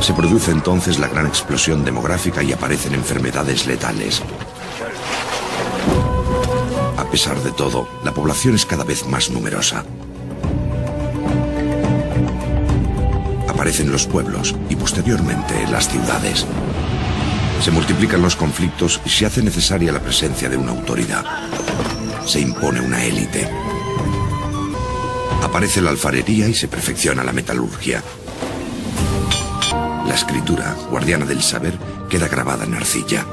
Se produce entonces la gran explosión demográfica y aparecen enfermedades letales. A pesar de todo, la población es cada vez más numerosa. Aparecen los pueblos y posteriormente las ciudades. Se multiplican los conflictos y se hace necesaria la presencia de una autoridad. Se impone una élite. Aparece la alfarería y se perfecciona la metalurgia escritura, guardiana del saber, queda grabada en arcilla.